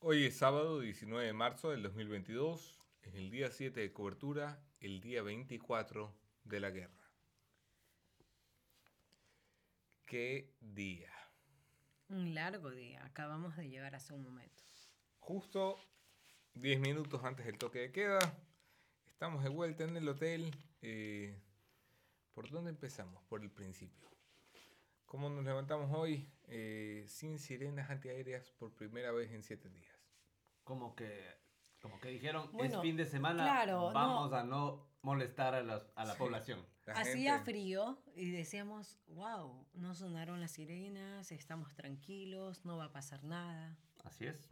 Hoy es sábado 19 de marzo del 2022, es el día 7 de cobertura, el día 24 de la guerra. ¿Qué día? Un largo día, acabamos de llegar hace un momento. Justo 10 minutos antes del toque de queda, estamos de vuelta en el hotel. eh, ¿Por dónde empezamos? Por el principio. ¿Cómo nos levantamos hoy? Eh, sin sirenas antiaéreas por primera vez en 7 días. Como que, como que dijeron, Bueno, es fin de semana, claro, vamos no. a no molestar a, las- a la Sí. población. La Hacía gente- frío y decíamos, wow, no sonaron las sirenas, estamos tranquilos, no va a pasar nada. Así es.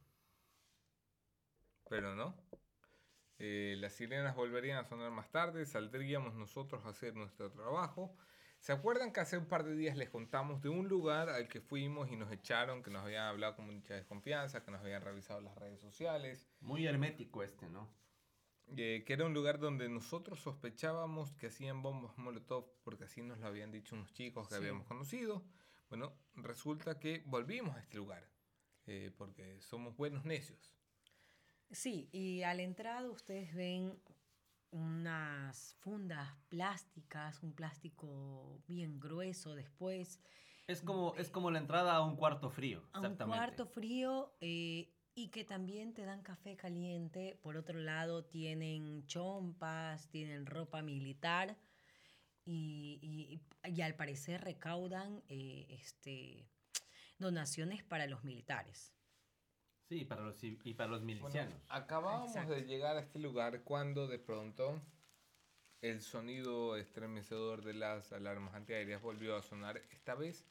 Pero no. Eh, las sirenas volverían a sonar más tarde, saldríamos nosotros a hacer nuestro trabajo. ¿Se acuerdan que hace un par de días les contamos de un lugar al que fuimos y nos echaron, que nos habían hablado con mucha desconfianza, que nos habían revisado las redes sociales? Muy hermético este, ¿no? eh, que era un lugar donde nosotros sospechábamos que hacían bombas Molotov, porque así nos lo habían dicho unos chicos que Sí. habíamos conocido. Bueno, resulta que volvimos a este lugar, eh, porque somos buenos necios. Sí, y a la entrada ustedes ven unas fundas plásticas, un plástico bien grueso después, Es como, es como la entrada a un cuarto frío. a un Exactamente. cuarto frío eh, y que también te dan café caliente. Por otro lado tienen chompas, tienen ropa militar y, y- y al parecer recaudan eh, este, donaciones para los militares. Sí, para los, y para los milicianos. acabábamos Exacto. de llegar a este lugar cuando de pronto el sonido estremecedor de las alarmas antiaéreas volvió a sonar, esta vez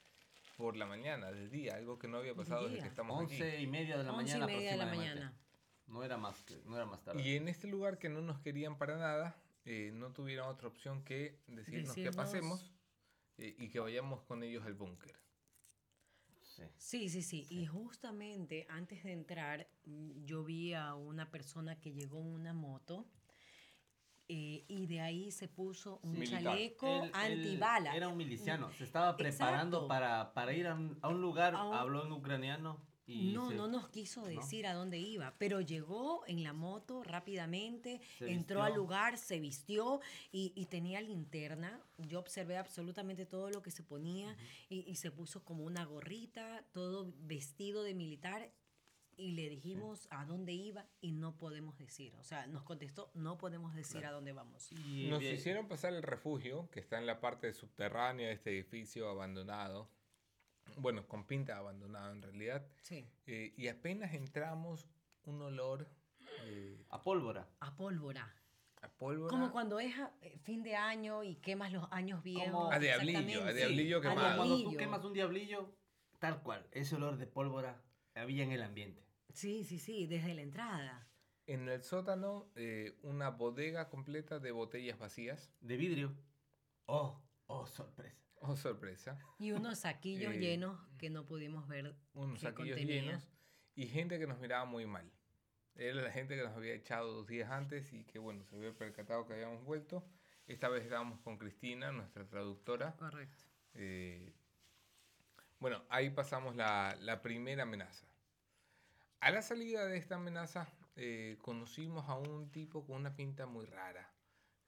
por la mañana, de día, algo que no había pasado desde día. que estamos aquí. Once y media de la Once y mañana media de la aproximadamente. mañana. No era más, que- no era más tarde. Y en este lugar que no nos querían para nada, eh, no tuvieron otra opción que decirnos, que Decirnos- pasemos eh, y que vayamos con ellos al búnker. Sí. Sí, sí, sí, Y justamente antes de entrar, mm, yo vi a una persona que llegó en una moto eh, y de ahí se puso un Militar. chaleco Él- él antibala. Era un miliciano. Se estaba preparando para, para ir a un, a un lugar. A un- Habló en ucraniano. Y no, se- no nos quiso decir a dónde iba, pero llegó en la moto rápidamente, Se entró vistió. al lugar, se vistió y, y tenía linterna. Yo observé absolutamente todo lo que se ponía y, y se puso como una gorrita, todo vestido de militar y le dijimos a dónde iba y no podemos decir. O sea, nos contestó, no podemos decir a dónde vamos. y Nos bien- hicieron pasar el refugio, que está en la parte subterránea de este edificio abandonado. Bueno, con pinta abandonado en realidad. Sí. Eh, y apenas entramos, un olor eh, A pólvora. A pólvora. a pólvora. Como cuando es eh, fin de año y quemas los años viejos. Como- A diablillo, a diablillo A quemado. Como cuando tú diablillo. quemas un diablillo, tal cual. Ese olor de pólvora había en el ambiente. Sí, sí, sí, desde la entrada. En el sótano, eh, una bodega completa de botellas vacías. De vidrio. Oh, oh, sorpresa. Oh, sorpresa. Y unos saquillos Eh, llenos que no pudimos ver unos saquillos contenía. llenos y gente que nos miraba muy mal. Era la gente que nos había echado dos días antes y que, bueno, se había percatado que habíamos vuelto. Esta vez estábamos con Cristina, nuestra traductora. Correcto. Eh, bueno, ahí pasamos la, la primera amenaza. A la salida de esta amenaza, eh, conocimos a un tipo con una pinta muy rara.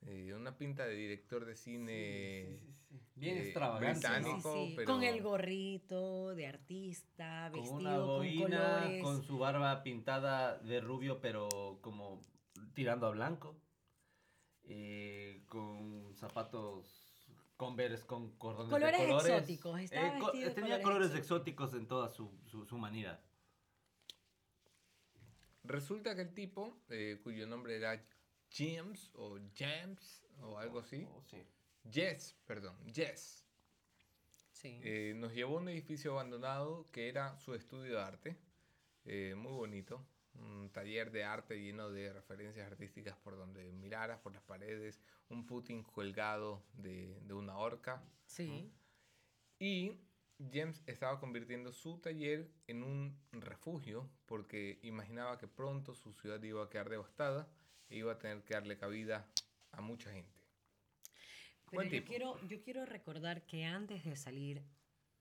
Eh, una pinta de director de cine. Sí, sí, sí, sí. Bien eh, extravagante. británico. Sí, sí, pero- Con el gorrito de artista, Con vestido una con boina, colores. con su barba pintada de rubio, pero como tirando a blanco. Eh, con zapatos Converse con cordones Colores de colores. exóticos, estaba co- vestido de tenía colores colores exóticos. exóticos en toda su, su, su humanidad. Resulta que el tipo, eh, cuyo nombre era James o James o algo así, Oh, sí. Jess, perdón, Jess, Sí. eh, nos llevó a un edificio abandonado que era su estudio de arte, eh, muy bonito, un taller de arte lleno de referencias artísticas por donde miraras, por las paredes, un Putin colgado de, de una horca. sí. Y James estaba convirtiendo su taller en un refugio porque imaginaba que pronto su ciudad iba a quedar devastada iba a tener que darle cabida a mucha gente. Pero Buen yo tipo. quiero, yo quiero recordar que antes de salir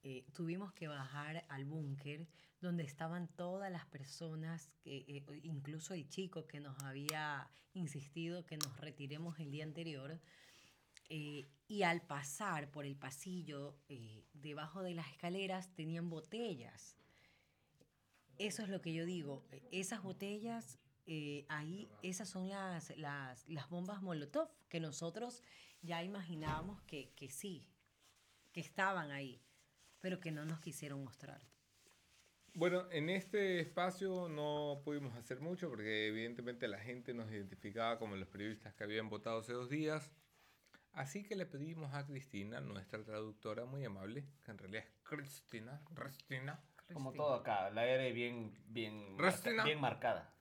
eh, tuvimos que bajar al búnker donde estaban todas las personas, que, eh, incluso el chico que nos había insistido que nos retiremos el día anterior. eh, y al pasar por el pasillo, debajo de las escaleras tenían botellas. Eso es lo que yo digo. Esas botellas, eh, ahí, esas son las, las, las bombas Molotov que nosotros ya imaginábamos que, que sí, que estaban ahí, pero que no nos quisieron mostrar. Bueno, en este espacio no pudimos hacer mucho porque evidentemente la gente nos identificaba como los periodistas que habían votado hace dos días. Así que le pedimos a Cristina, nuestra traductora muy amable, que en realidad es Cristina, Cristina, Como todo acá, la R bien, bien, marca- bien marcada.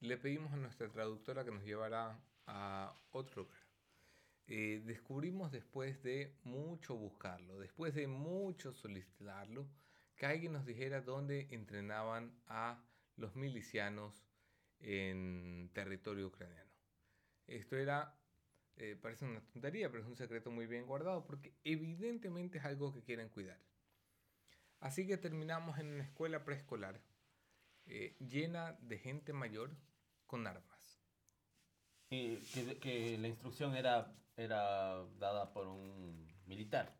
Le pedimos a nuestra traductora que nos llevara a otro lugar. Eh, descubrimos después de mucho buscarlo, después de mucho solicitarlo, que alguien nos dijera dónde entrenaban a los milicianos en territorio ucraniano. Esto era, eh, parece una tontería, pero es un secreto muy bien guardado porque evidentemente es algo que quieren cuidar. Así que terminamos en una escuela preescolar eh, llena de gente mayor con armas. Y que, que la instrucción era, era dada por un militar.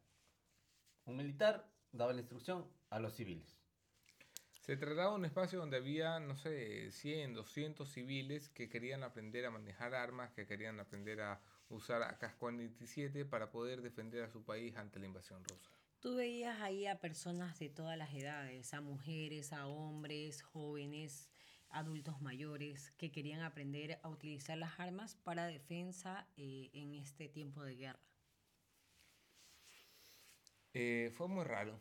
Un militar daba la instrucción a los civiles. Se trataba de un espacio donde había, no sé, 100, 200 civiles que querían aprender a manejar armas, que querían aprender a usar AK-47 para poder defender a su país ante la invasión rusa. Tú veías ahí a personas de todas las edades, a mujeres, a hombres, jóvenes, adultos mayores, que querían aprender a utilizar las armas para defensa eh, en este tiempo de guerra. Eh, fue muy raro,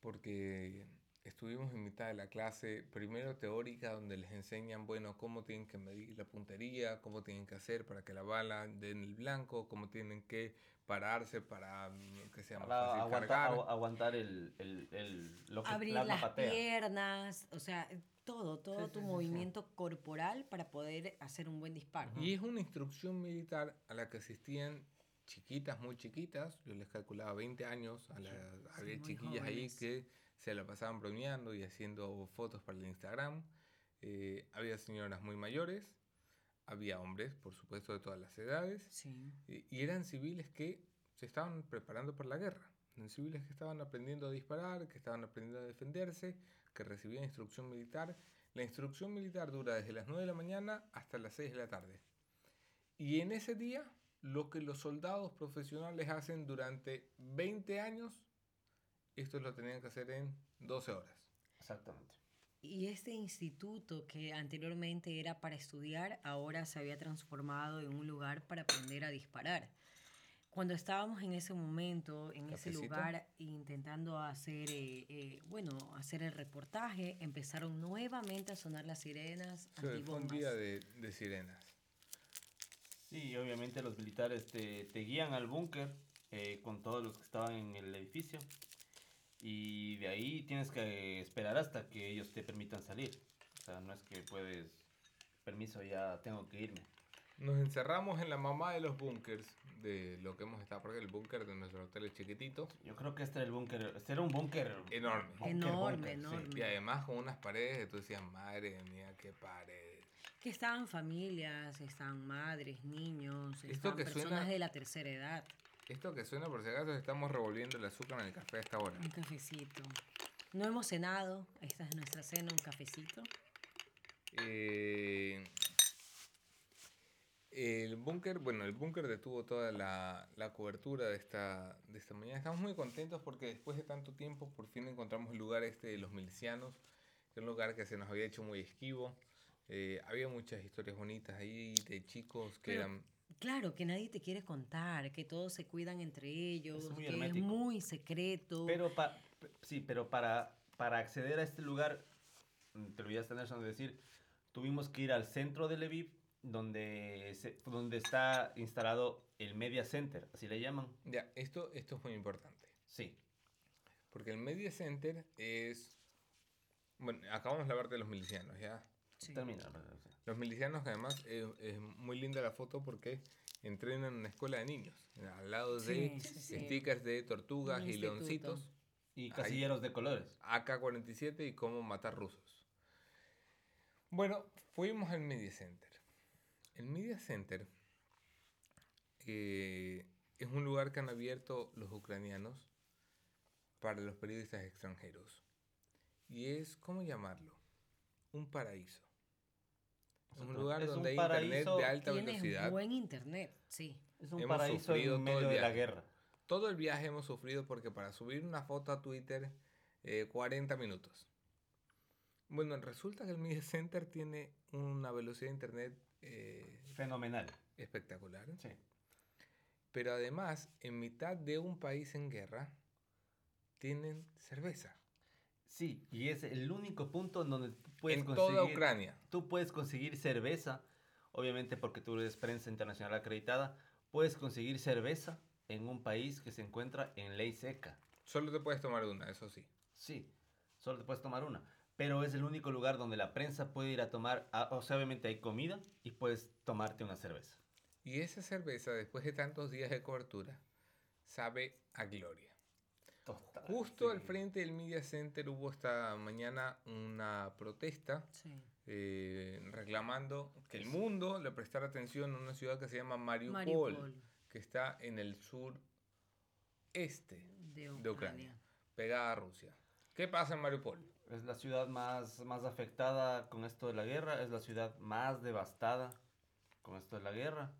porque estuvimos en mitad de la clase, primero teórica, donde les enseñan, bueno, cómo tienen que medir la puntería, cómo tienen que hacer para que la bala dé en el blanco, cómo tienen que pararse para mm, que sea más Para fácil aguantar, cargar. aguantar el, el, el- lo que Abrir las patea. piernas, o sea, todo, todo Sí, tu sí, sí, sí. movimiento corporal para poder hacer un buen disparo. Y es una instrucción militar a la que asistían chiquitas, muy chiquitas, yo les calculaba 20 años, a la- había chiquillas ahí que se la pasaban bromeando y haciendo fotos para el Instagram, eh, había señoras muy mayores, había hombres, por supuesto, de todas las edades, Sí. y eran civiles que se estaban preparando para la guerra, eran civiles que estaban aprendiendo a disparar, que estaban aprendiendo a defenderse, que recibían instrucción militar. La instrucción militar dura desde las 9 de la mañana hasta las 6 de la tarde. Y en ese día, lo que los soldados profesionales hacen durante 20 años, esto lo tenían que hacer en 12 horas. Exactamente. Y este instituto que anteriormente era para estudiar, ahora se había transformado en un lugar para aprender a disparar. Cuando estábamos en ese momento, en ese Cafecito. lugar, intentando hacer, eh, eh, bueno, hacer el reportaje, empezaron nuevamente a sonar las sirenas Fue- Fue un día de, de sirenas. Sí, obviamente los militares te, te guían al búnker eh, con todos los que estaban en el edificio. Y de ahí tienes que esperar hasta que ellos te permitan salir. O sea, no es que puedes, permiso, ya tengo que irme. Nos encerramos en la mamá de los búnkers de lo que hemos estado, porque el búnker de nuestro hotel es chiquitito, Yo creo que este era el búnker, este era un búnker Enorme. búnker, Enorme, búnker, sí. enorme. y además con unas paredes que tú decías, madre mía, qué paredes. Que estaban familias, estaban madres, niños, Esto estaban que personas suena- de la tercera edad. Esto que suena por si acaso estamos revolviendo el azúcar en el café a esta hora. Un cafecito. No hemos cenado, esta es nuestra cena, un cafecito. Eh, el búnker, bueno, el búnker detuvo toda la, la cobertura de esta, de esta mañana. Estamos muy contentos porque después de tanto tiempo por fin encontramos el lugar este de los milicianos. Un lugar que se nos había hecho muy esquivo. Eh, había muchas historias bonitas ahí de chicos que Pero- eran... Claro, que nadie te quiere contar, que todos se cuidan entre ellos, muy que es muy secreto. Pero pa- sí, pero para, para acceder a este lugar, mm, te olvidaste Nelson de decir, tuvimos que ir al centro de Lviv, donde, se- donde está instalado el Media Center, así le llaman. Ya, esto, esto es muy importante. Sí, Porque el Media Center es... Bueno, acabamos de hablar de los milicianos, ¿ya? Sí. termina. Los milicianos que además eh, es muy linda la foto porque entrenan en una escuela de niños. Al lado de Sí, sí, sí. stickers de tortugas y leoncitos. Y casilleros de colores. AK-47 y cómo matar rusos. Bueno, fuimos al Media Center. El Media Center eh, es un lugar que han abierto los ucranianos para los periodistas extranjeros. Y es, ¿cómo llamarlo? Un paraíso. Es un lugar es un donde hay internet de alta Tienes velocidad. buen internet, sí. Es un Hemos paraíso sufrido en todo el medio de la viaje. guerra. Todo el viaje hemos sufrido porque para subir una foto a Twitter, eh, 40 minutos. Bueno, resulta que el Media Center tiene una velocidad de internet eh, Fenomenal. espectacular. Sí. Pero además, en mitad de un país en guerra, tienen cerveza. Sí, y es el único punto en donde tú puedes en conseguir... toda Ucrania. Tú puedes conseguir cerveza, obviamente porque tú eres prensa internacional acreditada, puedes conseguir cerveza en un país que se encuentra en ley seca. Solo te puedes tomar una, eso sí. Sí, solo te puedes tomar una. Pero es el único lugar donde la prensa puede ir a tomar, o sea, obviamente hay comida y puedes tomarte una cerveza. Y esa cerveza, después de tantos días de cobertura, sabe a gloria. Total, Justo al frente del Media Center hubo esta mañana una protesta Sí. eh, reclamando que el mundo le prestara atención a una ciudad que se llama Mariupol, Mariupol, que está en el sur este de Ucrania. de Ucrania, pegada a Rusia. ¿Qué pasa en Mariupol? Es la ciudad más, más afectada con esto de la guerra, es la ciudad más devastada con esto de la guerra.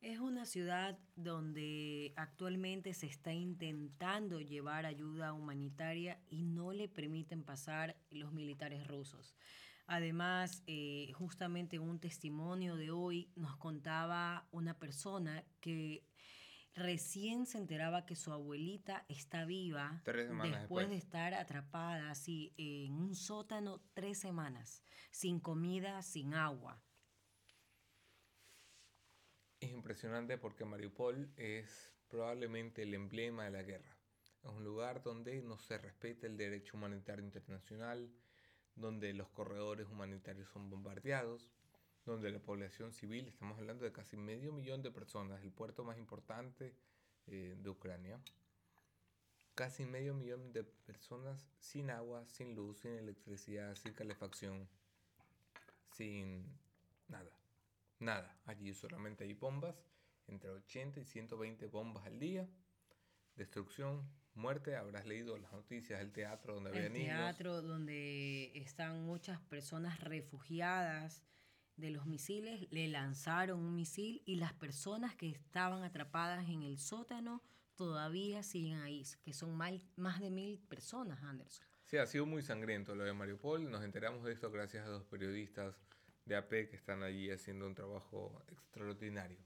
Es una ciudad donde actualmente se está intentando llevar ayuda humanitaria y no le permiten pasar los militares rusos. Además, eh, justamente un testimonio de hoy nos contaba una persona que recién se enteraba que su abuelita está viva semanas después de después. estar atrapada así en un sótano tres semanas, sin comida, sin agua. Es impresionante porque Mariupol es probablemente el emblema de la guerra. Es un lugar donde no se respeta el derecho humanitario internacional, donde los corredores humanitarios son bombardeados, donde la población civil, estamos hablando de casi medio millón de personas, el puerto más importante eh, de Ucrania, casi medio millón de personas sin agua, sin luz, sin electricidad, sin calefacción, sin nada. Nada, allí solamente hay bombas, entre 80 y 120 bombas al día, destrucción, muerte, habrás leído las noticias del teatro donde había el niños. teatro donde están muchas personas refugiadas de los misiles, le lanzaron un misil y las personas que estaban atrapadas en el sótano todavía siguen ahí, que son mal- más de mil personas, Anderson. Sí, ha sido muy sangriento lo de Mariupol. Nos enteramos de esto gracias a dos periodistas de AP que están allí haciendo un trabajo extraordinario.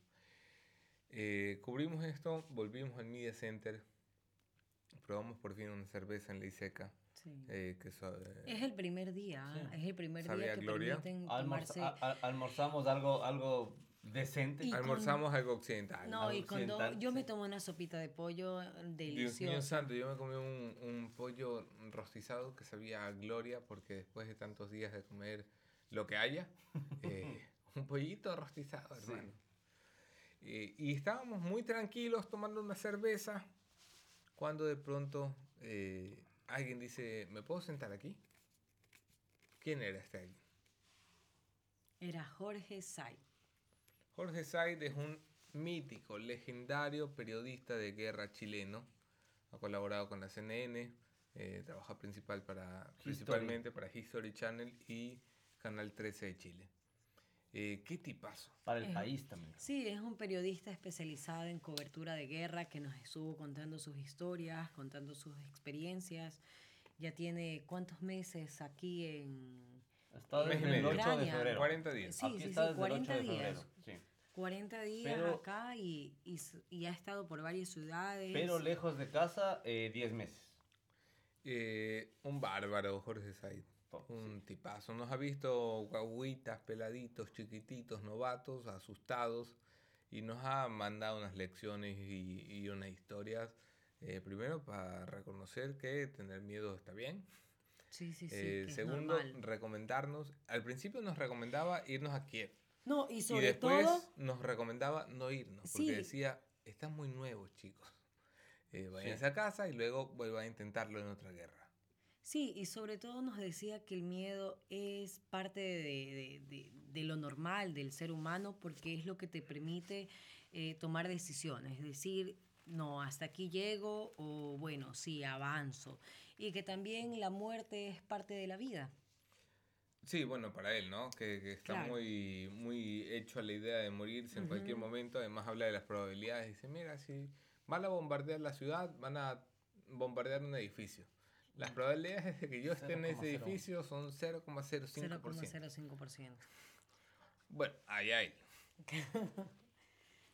Eh, cubrimos esto, volvimos al Media Center, probamos por fin una cerveza en ley seca. Sí. eh, que so- eh, Es el primer día, Sí. ¿ah? es el primer ¿Sabía día que Gloria? permiten Almorza- tomarse... a- a- almorzamos algo, algo decente. Y con- almorzamos algo occidental. No, y cuando occidental, yo me sí. tomo una sopita de pollo Dios mío deliciosa. santo, yo me comí un, un pollo rostizado que sabía a gloria porque después de tantos días de comer lo que haya, eh, un pollito rostizado, Sí. hermano. Eh, y estábamos muy tranquilos tomando una cerveza cuando de pronto eh, alguien dice, ¿me puedo sentar aquí? ¿Quién era este alguien? Era Jorge Say. Jorge Said es un mítico, legendario periodista de guerra chileno. Ha colaborado con la CNN, eh, trabaja principal para, principalmente para History Channel y Canal 13 de Chile. Eh, ¿Qué tipazo? Para el Eh, país también. Sí, es un periodista especializado en cobertura de guerra que nos estuvo contando sus historias, contando sus experiencias. Ya tiene cuántos meses aquí en Está desde el medio. 8 de febrero. 40 días. Sí, Aquí sí, está sí, desde el 40 8 de días. febrero, sí. 40 días Pero- acá y, y y ha estado por varias ciudades. Pero lejos de casa, eh, 10 meses. Eh, un bárbaro, Jorge Said. Un tipazo. Nos ha visto guaguitas, peladitos, chiquititos, novatos, asustados. Y nos ha mandado unas lecciones y, y unas historias. eh, primero, para reconocer que tener miedo está bien. Sí, sí, sí. Eh, que es segundo, normal. recomendarnos. Al principio nos recomendaba irnos a Kiev. No, y Y sobre después todo, nos recomendaba no irnos. Porque Sí. decía, están muy nuevos, chicos. eh, váyanse a casa y luego vuelvan a intentarlo en otra guerra. Sí, y sobre todo nos decía que el miedo es parte de, de- de- de lo normal del ser humano porque es lo que te permite eh, tomar decisiones, es decir, no, hasta aquí llego o bueno, sí, avanzo. Y que también la muerte es parte de la vida. Sí, bueno, para él, ¿no? Que, que está Claro. muy, muy hecho a la idea de morirse en cualquier momento. Además habla de las probabilidades. Dice, mira, si van a bombardear la ciudad, van a bombardear un edificio. Las probabilidades de que yo esté en ese 0,01. edificio son 0,05%. 0,05%. Bueno, allá hay.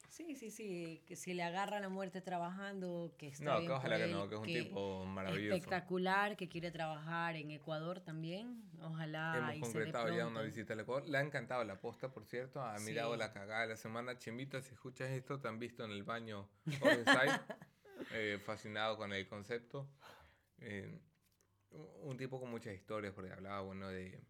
Sí, sí, sí, que si le agarra la muerte trabajando, que está No, bien que ojalá que no, que es un tipo maravilloso. espectacular, que quiere trabajar en Ecuador también, ojalá Hemos y se dé concretado ya una visita al Ecuador. Le ha encantado la posta, por cierto. Ha mirado Sí. la cagada de la semana. Chimbita, si escuchas esto, te han visto en el baño eh, fascinado con el concepto. Eh, un tipo con muchas historias, porque hablaba, bueno, de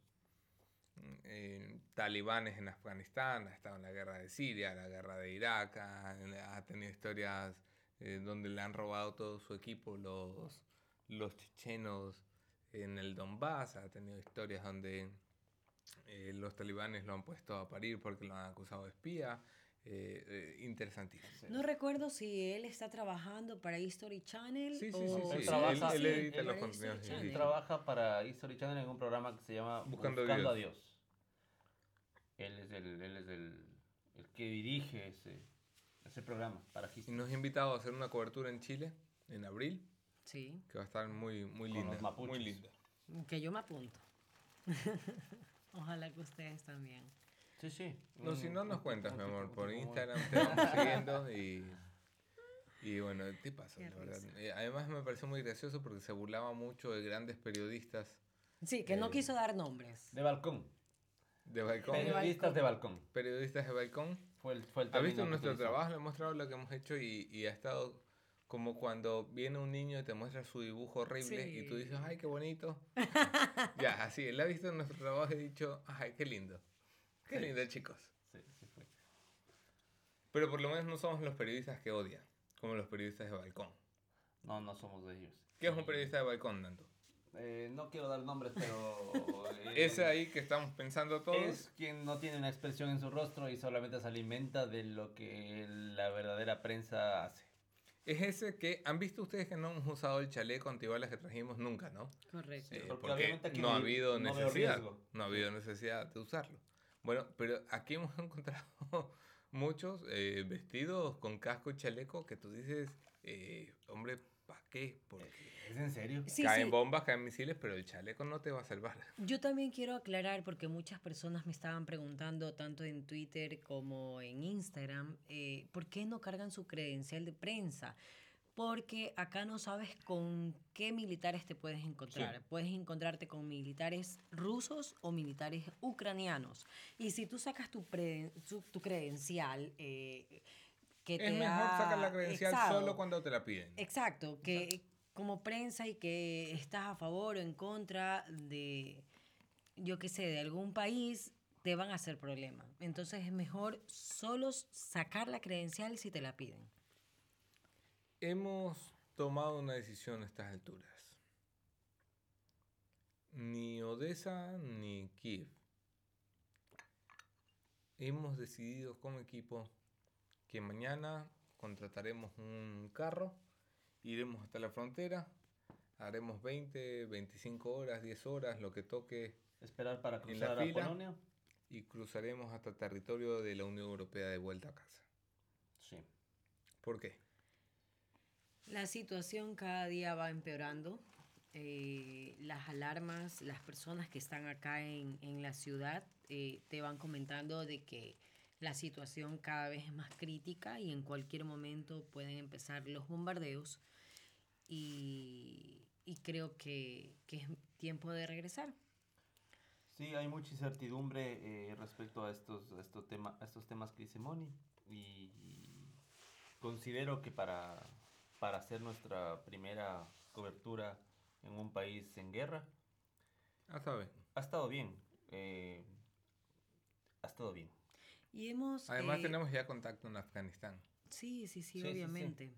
eh, talibanes en Afganistán, ha estado en la guerra de Siria, la guerra de Irak, ha, ha tenido historias eh, donde le han robado todo su equipo los, los chechenos en el Donbass, ha tenido historias donde eh, los talibanes lo han puesto a parir porque lo han acusado de espía. Eh, eh, interesantísimo. No recuerdo si él está trabajando para History Channel Sí, sí, o... sí, Él trabaja- él, edita los contenidos. Trabaja para History Channel en un programa que se llama Buscando Buscando, a a Dios. Él es el, él es el, el que dirige ese, ese programa para Y History. nos ha invitado a hacer una cobertura en Chile en abril, Sí, que va a estar muy, muy Con linda. los mapuches. Muy linda. que yo me apunto. Ojalá que ustedes también. Sí, sí. No, si no nos cuentas, mi amor, por Instagram te vamos siguiendo y, y bueno, te paso, Qué la verdad. Eh, Además me pareció muy gracioso porque se burlaba mucho de grandes periodistas Sí, que no Eh, quiso dar nombres. De balcón. de balcón. Periodistas de balcón. Periodistas de balcón. Fue el, fue el ¿Ha visto nuestro utilizó. trabajo? Le he mostrado lo que hemos hecho y, y ha estado como cuando viene un niño y te muestra su dibujo horrible y tú Sí. dices, ay, qué bonito. ya, así, él ha visto nuestro trabajo y ha dicho, ay, qué lindo. Qué Sí. lindo, chicos. Sí, sí fue. Pero por lo menos no somos los periodistas que odian, como los periodistas de balcón. No, no somos de ellos. ¿Qué es un Y, periodista de balcón, Nanto? eh, no quiero dar nombres, pero... eh, Ese ahí que estamos pensando todos. Es quien no tiene una expresión en su rostro y solamente se alimenta de lo que la verdadera prensa hace. Es ese que, ¿han visto ustedes que no hemos usado el chaleco antibalas que trajimos nunca, no? Correcto. Eh, porque porque obviamente aquí no ha habido no necesidad. No ha habido necesidad de usarlo. Bueno, pero aquí hemos encontrado muchos eh, vestidos con casco y chaleco que tú dices, eh, hombre, ¿para qué? Porque ¿Es en serio? Sí, caen sí. bombas, caen misiles, pero el chaleco no te va a salvar. Yo también quiero aclarar porque muchas personas me estaban preguntando tanto en Twitter como en Instagram eh, por qué no cargan su credencial de prensa. Porque acá no sabes con qué militares te puedes encontrar. Puedes encontrarte con militares rusos o militares ucranianos. Y si tú sacas tu, pre- tu credencial, eh, que Es te mejor ha sacar la credencial exado- solo cuando te la piden. Exacto, que como prensa y que estás a favor o en contra de, yo qué sé, de algún país, te van a hacer problema. Entonces es mejor solo sacar la credencial si te la piden. Hemos tomado una decisión a estas alturas. Ni Odessa ni Kiev. Hemos decidido como equipo que mañana contrataremos un carro, iremos hasta la frontera, haremos 20, 25 horas, 10 horas, lo que toque, Esperar para cruzar a. Polonia. y cruzaremos hasta territorio de la Unión Europea de vuelta a casa. Sí. ¿Por qué? La situación cada día va empeorando. Eh, las alarmas, las personas que están acá en, en la ciudad eh, te van comentando de que la situación cada vez es más crítica y en cualquier momento pueden empezar los bombardeos y, y creo que, que es tiempo de regresar. Sí, hay mucha incertidumbre eh, respecto a estos, estos tema- a estos temas que dice Moni. Y considero que para, para hacer nuestra primera cobertura en un país en guerra, Ah, sabe. ha estado bien. eh, ha estado bien. Y hemos... Además eh, tenemos ya contacto en Afganistán. Sí, sí, sí, Sí, sí, sí. obviamente.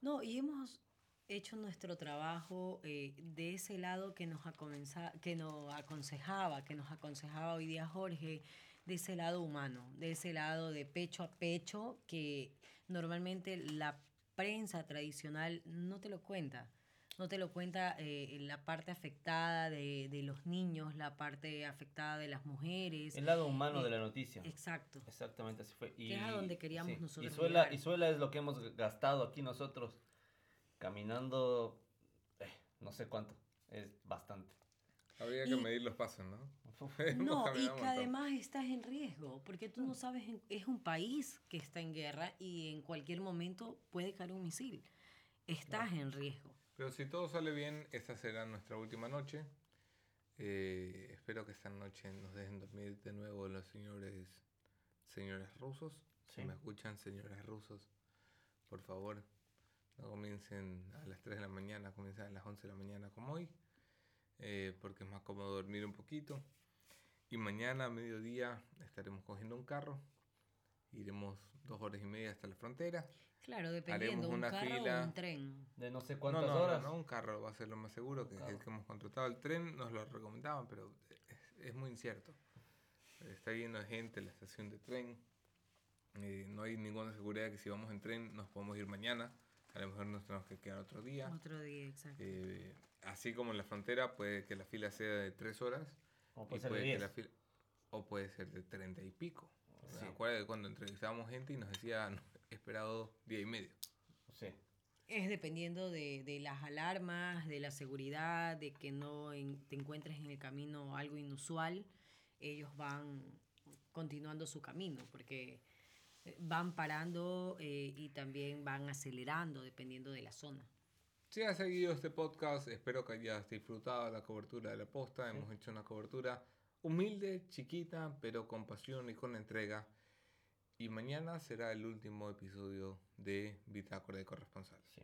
No, y hemos hecho nuestro trabajo eh, de ese lado que nos, que nos aconsejaba, que nos aconsejaba hoy día Jorge, de ese lado humano, de ese lado de pecho a pecho que normalmente la prensa tradicional no te lo cuenta. No te lo cuenta eh, la parte afectada de, de, los niños, la parte afectada de las mujeres. El lado humano eh, de la noticia. Exacto. Exactamente así fue. Y, que es a donde queríamos sí. nosotros. Y suela, y suela es lo que hemos gastado aquí nosotros caminando, eh, no sé cuánto, es bastante. Habría que y, medir los pasos, ¿no? No, y que además estás en riesgo, porque tú no sabes, es un país que está en guerra y en cualquier momento puede caer un misil. Estás no. en riesgo. Pero si todo sale bien, esta será nuestra última noche. Eh, espero que esta noche nos dejen dormir de nuevo los señores, señores rusos. Sí. Si me escuchan, señores rusos, por favor, no comiencen a las 3 de la mañana, comiencen a las 11 de la mañana como hoy, eh, porque es más cómodo dormir un poquito. Y mañana a mediodía estaremos cogiendo un carro, iremos dos horas y media hasta la frontera. Claro, dependiendo, un carro fila o un tren. De no sé cuántas no, no, horas. No, no, un carro va a ser lo más seguro, que claro. es el que hemos contratado. El tren nos lo recomendaban, pero es, es muy incierto. Está lleno de gente la estación de tren. Eh, no hay ninguna seguridad que si vamos en tren nos podemos ir mañana. A lo mejor nos tenemos que quedar otro día. Otro día, exacto. Eh, así como en la frontera puede que la fila sea de tres horas. O puede, ser puede de que la fila, o puede ser de treinta y pico. Cuando entrevistábamos gente y nos decía, no, he esperado día y medio. Sí. Es dependiendo de, de, las alarmas, de la seguridad, de que no en, te encuentres en el camino algo inusual. Ellos van continuando su camino, porque van parando eh, y también van acelerando dependiendo de la zona. Si has seguido este podcast, espero que hayas disfrutado la cobertura de la posta. Sí. Hemos hecho una cobertura humilde, chiquita, pero con pasión y con entrega. Y mañana será el último episodio de Bitácora de Corresponsal. Sí,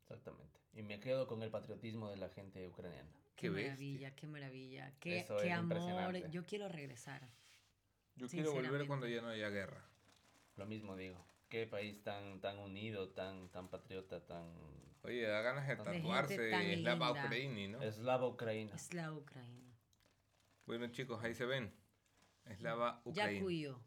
exactamente. Y me quedo con el patriotismo de la gente ucraniana. Qué, qué maravilla, qué maravilla. Qué, qué amor. Yo quiero regresar. Yo quiero volver cuando ya no haya guerra. Lo mismo digo. Qué país tan, tan unido, tan, tan patriota, tan... Oye, da ganas de tatuarse Slava Ucraini, ¿no? Slava Ucraina. Slava Ucraina. Bueno chicos, ahí se ven. Slava Ucraina. Ya cuyo.